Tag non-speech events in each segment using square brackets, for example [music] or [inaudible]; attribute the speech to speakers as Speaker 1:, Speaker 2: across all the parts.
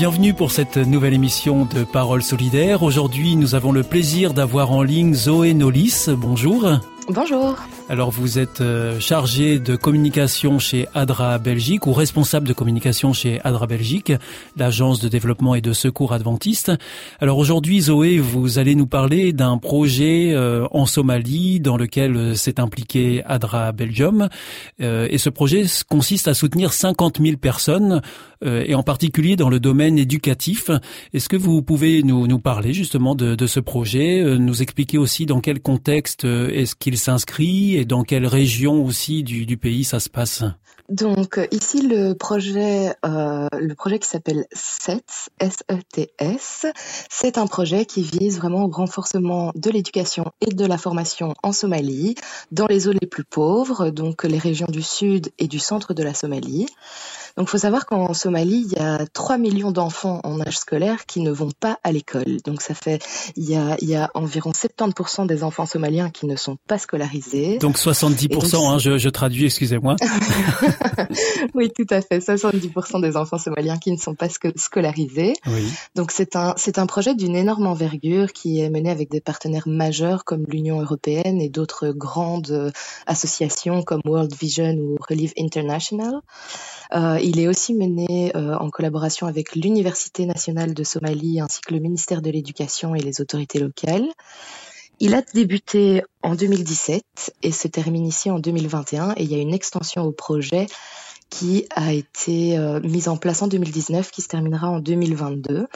Speaker 1: Bienvenue pour cette nouvelle émission de Paroles solidaires. Aujourd'hui, nous avons le plaisir d'avoir en ligne Zoé Nolis. Bonjour.
Speaker 2: Bonjour.
Speaker 1: Alors vous êtes euh, chargé de communication chez ADRA Belgique ou responsable de communication chez ADRA Belgique, l'agence de développement et de secours adventiste. Alors aujourd'hui Zoé, vous allez nous parler d'un projet euh, en Somalie dans lequel euh, s'est impliqué ADRA Belgium. et ce projet consiste à soutenir 50 000 personnes et en particulier dans le domaine éducatif. Est-ce que vous pouvez nous, parler justement de, de ce projet, nous expliquer aussi dans quel contexte est-ce qu'il s'inscrit et dans quelle région aussi du, pays ça se passe
Speaker 2: Donc euh, ici le projet, euh, le projet qui s'appelle SETS, S-E-T-S, c'est un projet qui vise vraiment au renforcement de l'éducation et de la formation en Somalie, dans les zones les plus pauvres, donc les régions du sud et du centre de la Somalie. Donc, il faut savoir qu'en Somalie, il y a 3 millions d'enfants en âge scolaire qui ne vont pas à l'école. Donc, ça fait, il y a, il y a environ 70% des enfants somaliens qui ne sont pas scolarisés.
Speaker 1: Donc, 70%, hein, je, je traduis, excusez-moi. [laughs]
Speaker 2: oui, tout à fait. 70% des enfants somaliens qui ne sont pas scolarisés. Oui. Donc, c'est un, c'est un projet d'une énorme envergure qui est mené avec des partenaires majeurs comme l'Union européenne et d'autres grandes associations comme World Vision ou Relief International. Euh, il est aussi mené euh, en collaboration avec l'Université nationale de Somalie ainsi que le ministère de l'Éducation et les autorités locales. Il a débuté en 2017 et se termine ici en 2021 et il y a une extension au projet qui a été euh, mise en place en 2019, qui se terminera en 2022.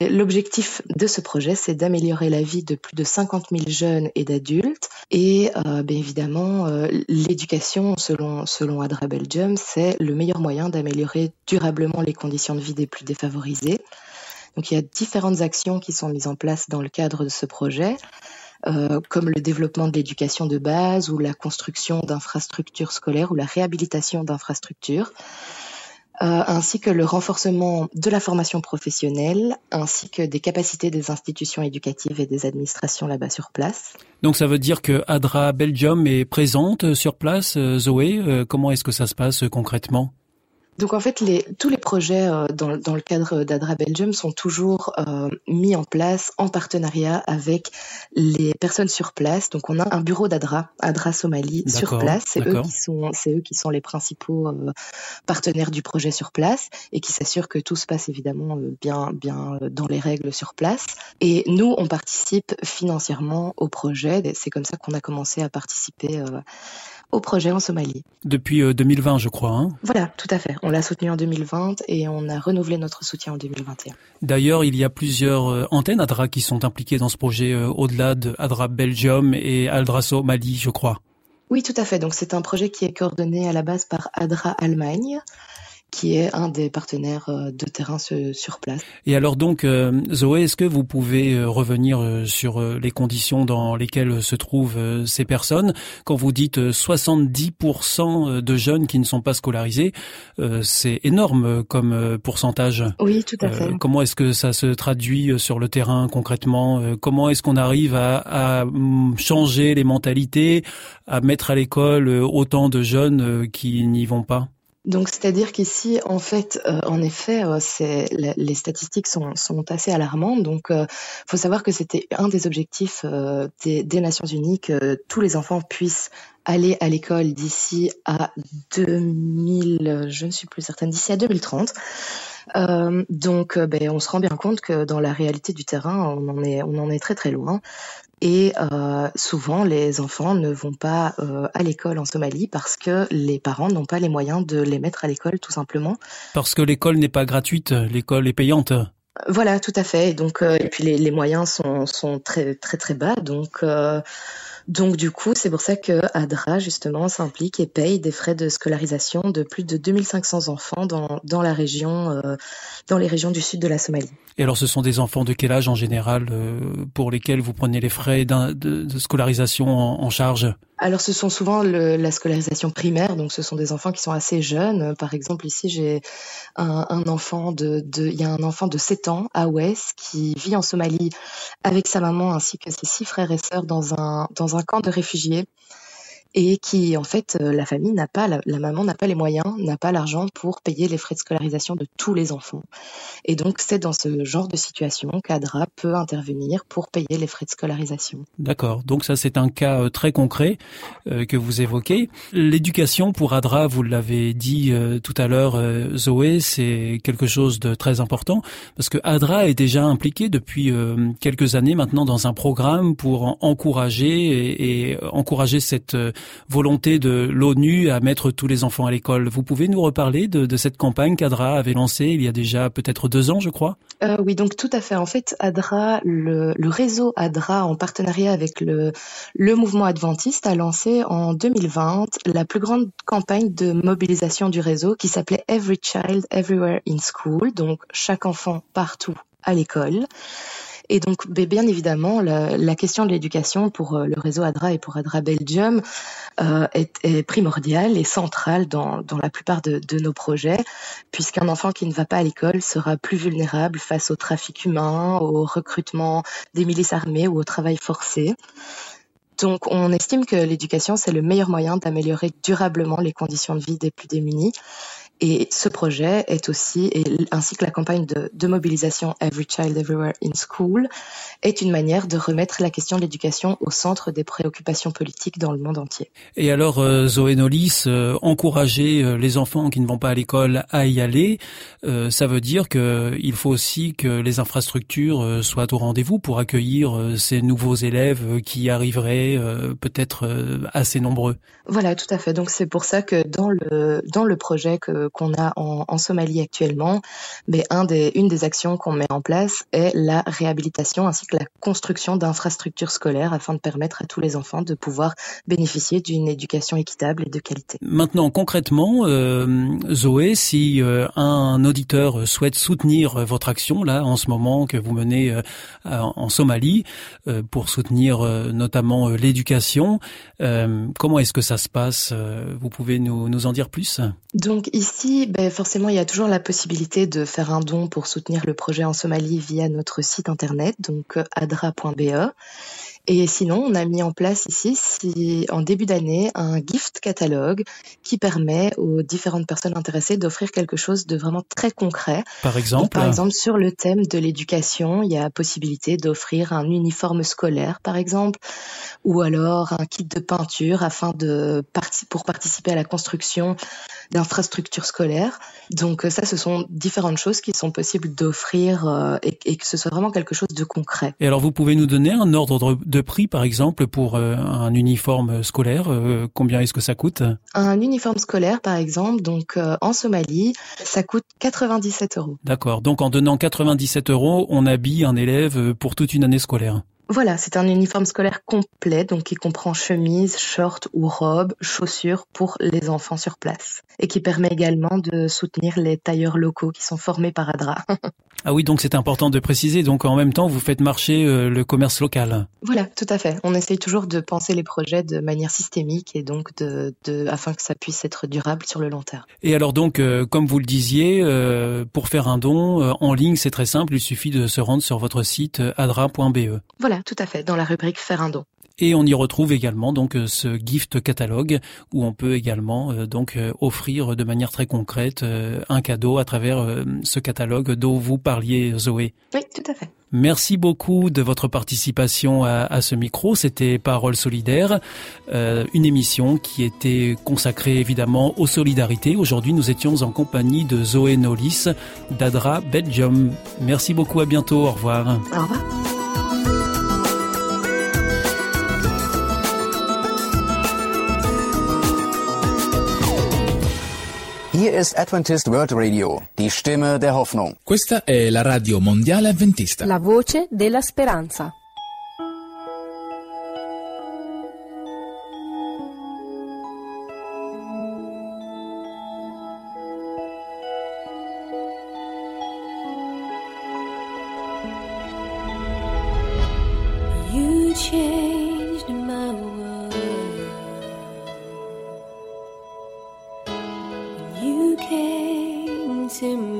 Speaker 2: L'objectif de ce projet, c'est d'améliorer la vie de plus de 50 000 jeunes et d'adultes. Et euh, bien évidemment, euh, l'éducation, selon, selon Adra Belgium, c'est le meilleur moyen d'améliorer durablement les conditions de vie des plus défavorisés. Donc il y a différentes actions qui sont mises en place dans le cadre de ce projet. Euh, comme le développement de l'éducation de base ou la construction d'infrastructures scolaires ou la réhabilitation d'infrastructures. Euh, ainsi que le renforcement de la formation professionnelle, ainsi que des capacités des institutions éducatives et des administrations là-bas sur place.
Speaker 1: Donc ça veut dire que ADRA Belgium est présente sur place, euh, Zoé. comment est-ce que ça se passe concrètement?
Speaker 2: Donc en fait, les, tous les projets euh, dans, dans, le cadre d'Adra Belgium sont toujours euh, mis en place en partenariat avec les personnes sur place. Donc on a un bureau d'Adra, Adra Somalie sur place. C'est eux qui sont, c'est eux qui sont les principaux euh, partenaires du projet sur place et qui s'assurent que tout se passe évidemment euh, bien, bien dans les règles sur place. Et nous, on participe financièrement au projet. C'est comme ça qu'on a commencé à participer au projet en Somalie.
Speaker 1: Depuis 2020, euh, je crois. Hein
Speaker 2: voilà, tout à fait. On l'a soutenu en 2020 et on a renouvelé notre soutien en 2021.
Speaker 1: D'ailleurs, il y a plusieurs euh, antennes ADRA qui sont impliquées dans ce projet euh, au-delà de ADRA Belgium et ADRA Somalie, je crois.
Speaker 2: Oui, tout à fait. Donc c'est un projet qui est coordonné à la base par ADRA Allemagne qui est un des partenaires euh, de terrain sur place.
Speaker 1: Et alors donc, euh, Zoé, est-ce que vous pouvez euh, revenir sur les conditions dans lesquelles se trouvent ces personnes? Quand vous dites 70% de jeunes qui ne sont pas scolarisés, c'est énorme comme pourcentage.
Speaker 2: Oui, tout à fait.
Speaker 1: Comment est-ce que ça se traduit sur le terrain concrètement? Comment est-ce qu'on arrive à, à, mm, changer les mentalités, à mettre à l'école autant de jeunes qui n'y vont pas?
Speaker 2: Donc, c'est-à-dire qu'ici, en fait, euh, en effet, euh, les statistiques sont, sont, assez alarmantes. Donc, il euh, faut savoir que c'était un des objectifs des, des, Nations Unies que tous les enfants puissent aller à l'école d'ici à 2000, je ne suis plus certaine, d'ici à 2030. Euh, donc, euh, ben, on se rend bien compte que dans la réalité du terrain, on en est, on en est très très loin. Et euh, souvent, les enfants ne vont pas euh, à l'école en Somalie parce que les parents n'ont pas les moyens de les mettre à l'école, tout simplement.
Speaker 1: Parce que l'école n'est pas gratuite, l'école est payante.
Speaker 2: Voilà, tout à fait. Donc, euh, et puis les, les, moyens sont, sont très très très bas. Donc, euh, donc du coup, c'est pour ça que ADRA justement s'implique et paye des frais de scolarisation de plus de 2500 enfants dans, dans la région, euh, dans les régions du sud de la Somalie.
Speaker 1: Et alors, ce sont des enfants de quel âge en général pour lesquels vous prenez les frais de, de, scolarisation en charge?
Speaker 2: Alors, ce sont souvent la scolarisation primaire, donc ce sont des enfants qui sont assez jeunes. Par exemple, ici, j'ai un, enfant de, de, il y a un enfant de 7 ans à Ouest qui vit en Somalie avec sa maman ainsi que ses six frères et sœurs dans un, dans un camp de réfugiés et qui en fait euh, la famille n'a pas la, maman n'a pas les moyens n'a pas l'argent pour payer les frais de scolarisation de tous les enfants. Et donc c'est dans ce genre de situation qu'Adra peut intervenir pour payer les frais de scolarisation.
Speaker 1: D'accord. Donc ça c'est un cas euh, très concret euh, que vous évoquez. L'éducation pour Adra vous l'avez dit euh, tout à l'heure euh, Zoé c'est quelque chose de très important parce que Adra est déjà impliqué depuis quelques années maintenant dans un programme pour encourager et, et encourager cette volonté de l'ONU à mettre tous les enfants à l'école. Vous pouvez nous reparler de, cette campagne qu'ADRA avait lancée il y a déjà peut-être deux ans, je crois?
Speaker 2: Euh, Oui, donc tout à fait. En fait, ADRA, le, réseau ADRA, en partenariat avec le mouvement adventiste, a lancé en 2020 la plus grande campagne de mobilisation du réseau qui s'appelait Every Child Everywhere in School, donc chaque enfant partout à l'école. Et donc, bien évidemment, la, question de l'éducation pour euh, le réseau ADRA et pour ADRA Belgium euh, est, primordiale et centrale dans, la plupart de nos projets, puisqu'un enfant qui ne va pas à l'école sera plus vulnérable face au trafic humain, au recrutement des milices armées ou au travail forcé. Donc, on estime que l'éducation, c'est le meilleur moyen d'améliorer durablement les conditions de vie des plus démunis. Et ce projet est aussi, et ainsi que la campagne de, de, mobilisation Every Child Everywhere in School, est une manière de remettre la question de l'éducation au centre des préoccupations politiques dans le monde entier.
Speaker 1: Et alors, euh, Zoé Nolis, euh, encourager euh, les enfants qui ne vont pas à l'école à y aller, euh, ça veut dire qu'il faut aussi que les infrastructures soient au rendez-vous pour accueillir ces nouveaux élèves qui arriveraient peut-être assez nombreux.
Speaker 2: Voilà, tout à fait. Donc c'est pour ça que dans le dans le projet que qu'on a en, en, Somalie actuellement, mais un des, une des actions qu'on met en place est la réhabilitation ainsi que la construction d'infrastructures scolaires afin de permettre à tous les enfants de pouvoir bénéficier d'une éducation équitable et de qualité.
Speaker 1: Maintenant, concrètement, euh, Zoé, si euh, un auditeur souhaite soutenir votre action là en ce moment que vous menez euh, en Somalie pour soutenir notamment l'éducation, comment est-ce que ça se passe? Vous pouvez nous, nous en dire plus?
Speaker 2: Donc ici Ben forcément, il y a toujours la possibilité de faire un don pour soutenir le projet en Somalie via notre site internet, donc euh, adra.be. Et sinon, on a mis en place ici, si, en début d'année, un gift catalogue qui permet aux différentes personnes intéressées d'offrir quelque chose de vraiment très concret.
Speaker 1: Par exemple
Speaker 2: Donc, Par exemple, sur le thème de l'éducation, il y a possibilité d'offrir un uniforme scolaire, par exemple, ou alors un kit de peinture afin de pour participer à la construction d'infrastructures scolaires. Donc ça, ce sont différentes choses qui sont possibles d'offrir euh, et, et, que ce soit vraiment quelque chose de concret.
Speaker 1: Et alors, vous pouvez nous donner un ordre de prix, par exemple, pour euh, un uniforme scolaire euh, Combien est-ce que ça coûte?
Speaker 2: Un uniforme scolaire, par exemple, donc euh, en Somalie, ça coûte 97 euros.
Speaker 1: D'accord. Donc en donnant 97 euros, on habille un élève pour toute une année scolaire.
Speaker 2: Voilà, c'est un uniforme scolaire complet, donc qui comprend chemise, short ou robe, chaussures pour les enfants sur place, et qui permet également de soutenir les tailleurs locaux qui sont formés par ADRA. [laughs]
Speaker 1: ah oui, donc c'est important de préciser. Donc en même temps, vous faites marcher euh, le commerce local.
Speaker 2: Voilà, tout à fait. On essaye toujours de penser les projets de manière systémique et donc de, de afin que ça puisse être durable sur le long terme.
Speaker 1: Et alors donc, euh, comme vous le disiez, euh, pour faire un don en ligne, c'est très simple. Il suffit de se rendre sur votre site adra.be.
Speaker 2: Voilà tout à fait, dans la rubrique Faire un don.
Speaker 1: Et on y retrouve également donc euh, ce gift catalogue où on peut également euh, donc euh, offrir de manière très concrète un cadeau à travers ce catalogue dont vous parliez Zoé.
Speaker 2: Oui, tout à fait.
Speaker 1: Merci beaucoup de votre participation à, ce micro. C'était Parole solidaire, euh, une émission qui était consacrée évidemment aux solidarités. Aujourd'hui, nous étions en compagnie de Zoé Nolis d'Adra Belgium. Merci beaucoup, à bientôt, au revoir.
Speaker 2: Au revoir.
Speaker 3: Hier ist Adventist World Radio, die Stimme der Hoffnung.
Speaker 4: Questa è la radio mondiale adventista.
Speaker 5: La voce della speranza.
Speaker 6: isim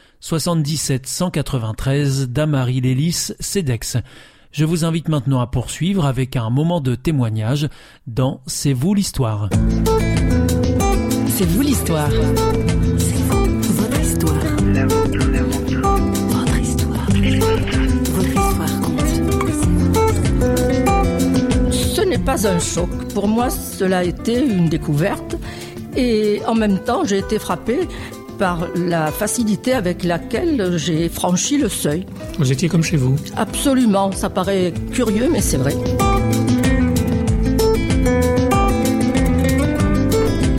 Speaker 1: 77 193 Damary Lélis, CEDEX. Je vous invite maintenant à poursuivre avec un moment de témoignage dans C'est vous l'histoire.
Speaker 5: C'est vous l'histoire. C'est vous, votre histoire. Votre histoire. Votre histoire compte.
Speaker 7: Ce n'est pas un choc. Pour moi, cela a été une découverte. Et en même temps, j'ai été frappée par la facilité avec laquelle j'ai franchi le seuil.
Speaker 8: Vous étiez comme chez vous
Speaker 7: Absolument, ça paraît curieux, mais c'est vrai.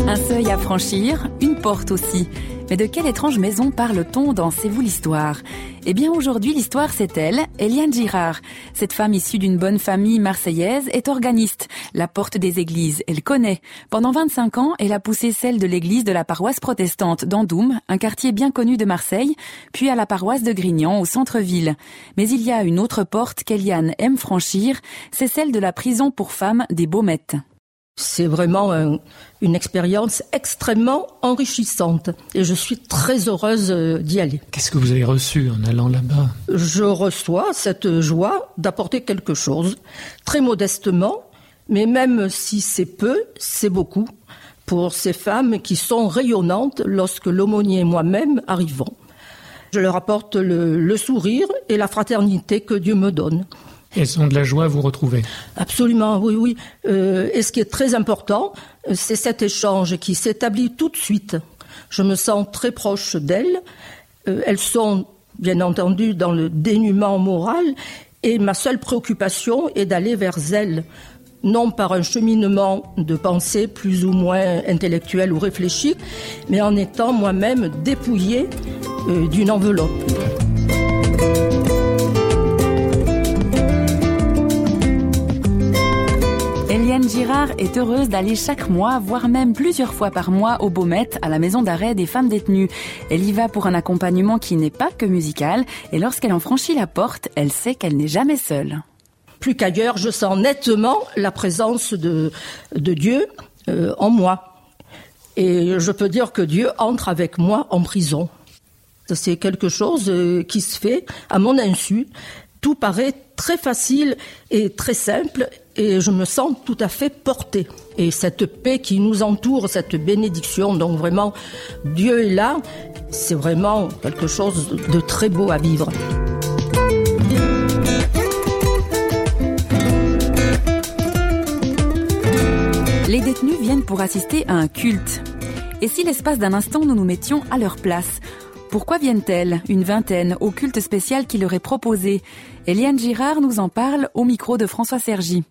Speaker 9: Un seuil à franchir, une porte aussi. Mais de quelle étrange maison parle-t-on dans C'est vous l'histoire? Eh bien aujourd'hui l'histoire c'est elle, Eliane Girard. Cette femme issue d'une bonne famille marseillaise est organiste, la porte des églises, elle connaît. Pendant 25 ans, elle a poussé celle de l'église de la paroisse protestante d'Andoum, un quartier bien connu de Marseille, puis à la paroisse de Grignan au centre-ville. Mais il y a une autre porte qu'Eliane aime franchir, c'est celle de la prison pour femmes des Baumettes.
Speaker 7: C'est vraiment un, une expérience extrêmement enrichissante et je suis très heureuse euh, d'y aller.
Speaker 8: Qu'est-ce que vous avez reçu en allant là-bas?
Speaker 7: Je reçois cette joie d'apporter quelque chose, très modestement, mais même si c'est peu, c'est beaucoup pour ces femmes qui sont rayonnantes lorsque l'aumônier et moi-même arrivons. Je leur apporte le, le sourire et la fraternité que Dieu me donne.
Speaker 8: Elles sont de la joie à vous retrouver.
Speaker 7: Absolument, oui, oui. Euh, et ce qui est très important, euh, c'est cet échange qui s'établit tout de suite. Je me sens très proche d'elles. Euh, elles sont, bien entendu, dans le dénuement moral, et ma seule préoccupation est d'aller vers elles, non par un cheminement de pensée plus ou moins intellectuel ou réfléchi, mais en étant moi-même dépouillée d'une enveloppe.
Speaker 9: Girard est heureuse d'aller chaque mois, voire même plusieurs fois par mois au Baumette, à la maison d'arrêt des femmes détenues. Elle y va pour un accompagnement qui n'est pas que musical, et lorsqu'elle en franchit la porte, elle sait qu'elle n'est jamais seule.
Speaker 7: Plus qu'ailleurs, je sens nettement la présence de, de Dieu euh, en moi. Et je peux dire que Dieu entre avec moi en prison. C'est quelque chose euh, qui se fait à mon insu. Tout paraît très facile et très simple et je me sens tout à fait portée. Et cette paix qui nous entoure, cette bénédiction, donc vraiment Dieu est là, c'est vraiment quelque chose de très beau à vivre.
Speaker 9: Les détenus viennent pour assister à un culte. Et si l'espace d'un instant nous nous mettions à leur place Pourquoi viennent-elles, une vingtaine, au culte spécial qui leur est proposé? Eliane Girard nous en parle au micro de François Sergi.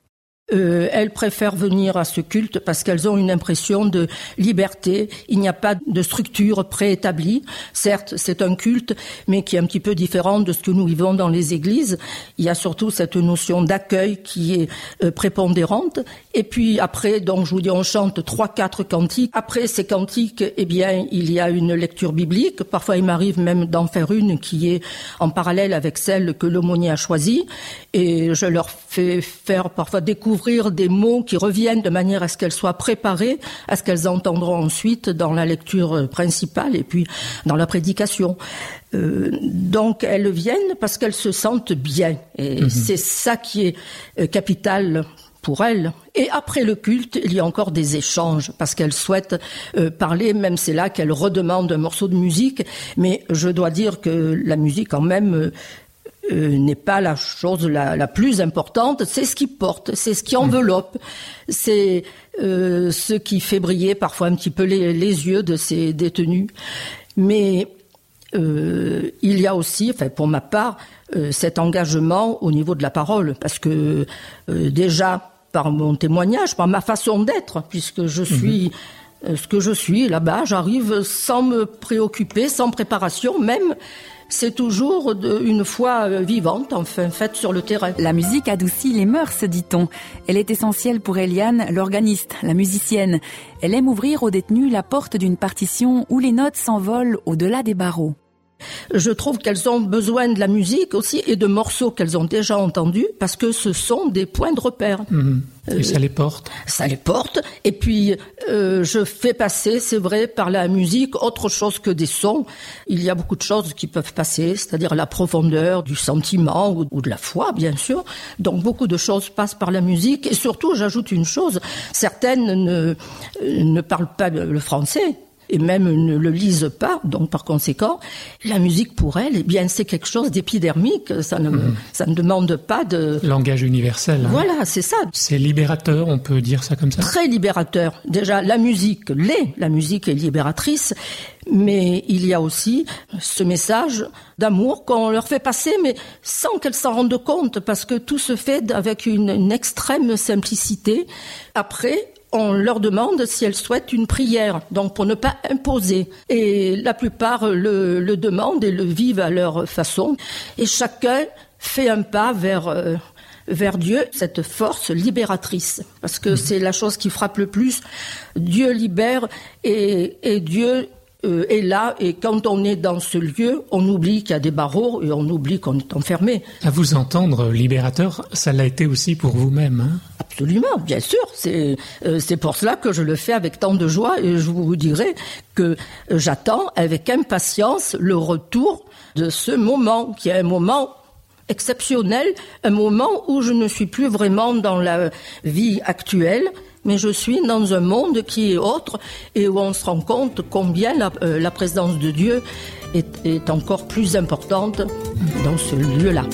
Speaker 7: Euh, elles préfèrent venir à ce culte parce qu'elles ont une impression de liberté. Il n'y a pas de structure préétablie. Certes, c'est un culte, mais qui est un petit peu différent de ce que nous vivons dans les églises. Il y a surtout cette notion d'accueil qui est euh, prépondérante. Et puis après, donc je vous dis, on chante trois, quatre cantiques. Après ces cantiques, eh bien, il y a une lecture biblique. Parfois, il m'arrive même d'en faire une qui est en parallèle avec celle que l'aumônier a choisie. Et je leur fais faire parfois découvrir des mots qui reviennent de manière à ce qu'elles soient préparées, à ce qu'elles entendront ensuite dans la lecture principale et puis dans la prédication. Euh, donc elles viennent parce qu'elles se sentent bien. Et c'est ça qui est euh, capital pour elles. Et après le culte, il y a encore des échanges parce qu'elles souhaitent euh, parler, même c'est là qu'elles redemandent un morceau de musique. Mais je dois dire que la musique, quand même, euh, n'est pas la chose la, la plus importante, c'est ce qui porte, c'est ce qui enveloppe, c'est euh, ce qui fait briller parfois un petit peu les, les yeux de ces détenus. Mais euh, il y a aussi, enfin pour ma part, cet engagement au niveau de la parole, parce que déjà par mon témoignage, par ma façon d'être, puisque je suis euh, ce que je suis là-bas, j'arrive sans me préoccuper, sans préparation même c'est toujours une foi euh, vivante, enfin faite sur le terrain.
Speaker 9: La musique adoucit les mœurs, dit-on. Elle est essentielle pour Eliane, l'organiste, la musicienne. Elle aime ouvrir aux détenus la porte d'une partition où les notes s'envolent au-delà des barreaux.
Speaker 7: Je trouve qu'elles ont besoin de la musique aussi et de morceaux qu'elles ont déjà entendus parce que ce sont des points de repère.
Speaker 8: Mhm. Et ça les porte
Speaker 7: Ça les porte. Et puis, euh, je fais passer, c'est vrai, par la musique autre chose que des sons. Il y a beaucoup de choses qui peuvent passer, c'est-à-dire la profondeur du sentiment ou, ou de la foi, bien sûr. Donc, beaucoup de choses passent par la musique. Et surtout, j'ajoute une chose, certaines ne, ne parlent pas le français et même ne le lisent pas. Donc, par conséquent, la musique pour elles, eh bien, c'est quelque chose d'épidermique. Ça ne,
Speaker 8: Mhm.
Speaker 7: ça ne demande pas de.
Speaker 8: Langage universel. hein.
Speaker 7: Voilà, c'est ça.
Speaker 8: C'est libérateur, on peut dire ça comme ça?
Speaker 7: Très libérateur. Déjà, la musique l'est. La musique est libératrice. Mais il y a aussi ce message d'amour qu'on leur fait passer, mais sans qu'elles s'en rendent compte, parce que tout se fait avec une, une extrême simplicité. Après, on leur demande si elles souhaitent une prière, donc pour ne pas imposer. Et la plupart le, le demandent et le vivent à leur façon. Et chacun fait un pas vers euh, vers Dieu, cette force libératrice, parce que c'est la chose qui frappe le plus. Dieu libère et, et Dieu euh, est là. Et quand on est dans ce lieu, on oublie qu'il y a des barreaux et on oublie qu'on est enfermé.
Speaker 8: À vous entendre, libérateur, ça l'a été aussi pour vous-même. Hein
Speaker 7: Absolument, bien sûr. C'est euh, c'est pour cela que je le fais avec tant de joie et je vous dirai que j'attends avec impatience le retour de ce moment qui est un moment exceptionnel, un moment où je ne suis plus vraiment dans la vie actuelle, mais je suis dans un monde qui est autre et où on se rend compte combien la, euh, la présence de Dieu est, est encore plus importante dans ce lieu-là.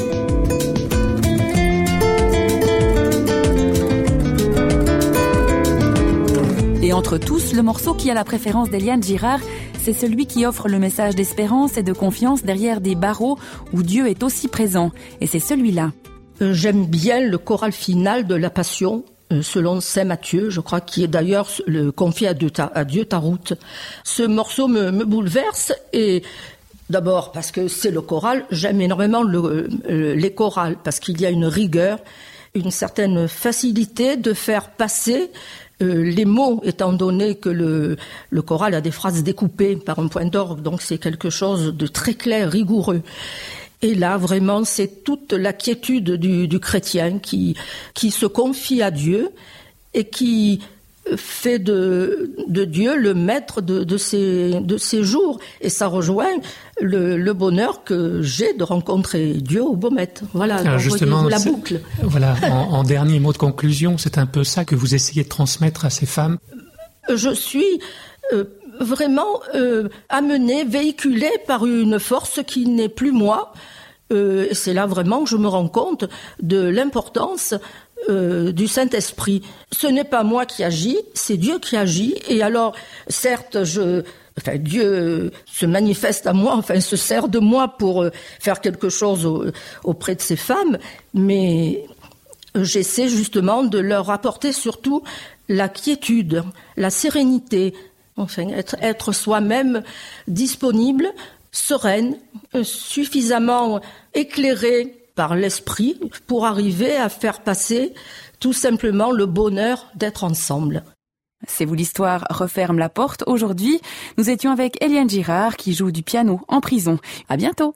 Speaker 9: Et entre tous, le morceau qui a la préférence d'Eliane Girard, c'est celui qui offre le message d'espérance et de confiance derrière des barreaux où Dieu est aussi présent. Et c'est celui-là.
Speaker 7: Euh, J'aime bien le choral final de la Passion, selon Saint Matthieu, je crois, qui est d'ailleurs le confié à Dieu à ta route. Ce morceau me, bouleverse et d'abord parce que c'est le choral. J'aime énormément le, euh, les chorales parce qu'il y a une rigueur, une certaine facilité de faire passer euh, les mots, étant donné que le, le choral a des phrases découpées par un point d'orgue, donc c'est quelque chose de très clair, rigoureux. Et là, vraiment, c'est toute la quiétude du, du chrétien qui, qui se confie à Dieu et qui fait de, de Dieu le maître de, de, ses, de ses jours. Et ça rejoint le, le bonheur que j'ai de rencontrer Dieu au Beaumet. Voilà,
Speaker 8: Alors
Speaker 7: donc,
Speaker 8: justement,
Speaker 7: la boucle.
Speaker 8: Voilà, en, en dernier mot de conclusion, c'est un peu ça que vous essayez de transmettre à ces femmes.
Speaker 7: je suis euh, vraiment euh, amenée, véhiculée par une force qui n'est plus moi. Euh, c'est là vraiment que je me rends compte de l'importance euh, du Saint-Esprit. Ce n'est pas moi qui agis, c'est Dieu qui agit. Et alors, certes, Dieu se manifeste à moi, enfin, se sert de moi pour euh, faire quelque chose au- auprès de ces femmes, mais j'essaie justement de leur apporter surtout la quiétude, la sérénité, enfin être, être soi-même disponible, sereine, euh, suffisamment éclairée par l'esprit pour arriver à faire passer tout simplement le bonheur d'être ensemble.
Speaker 9: C'est vous l'histoire referme la porte. Aujourd'hui, nous étions avec Eliane Girard qui joue du piano en prison. À bientôt.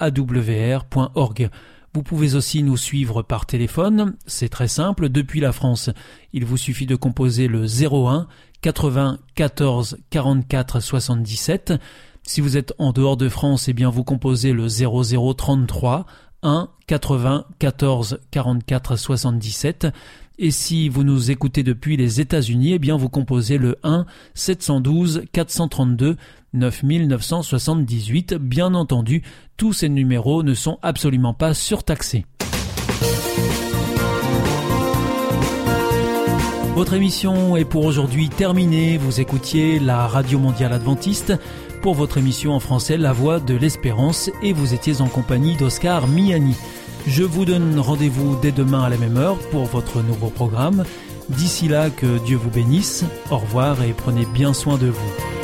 Speaker 1: www.awr.org. Vous pouvez aussi nous suivre par téléphone, c'est très simple, depuis la France. Il vous suffit de composer le 01 80 14 44 77. Si vous êtes en dehors de France, eh bien vous composez le 0033 1 80 14 44 77. Et si vous nous écoutez depuis les États-Unis, eh bien vous composez le 1 712 432 9978. Bien entendu, tous ces numéros ne sont absolument pas surtaxés. Votre émission est pour aujourd'hui terminée. Vous écoutiez la Radio Mondiale Adventiste pour votre émission en français La Voix de l'Espérance et vous étiez en compagnie d'Oscar Miani. Je vous donne rendez-vous dès demain à la même heure pour votre nouveau programme. D'ici là, que Dieu vous bénisse. Au revoir et prenez bien soin de vous.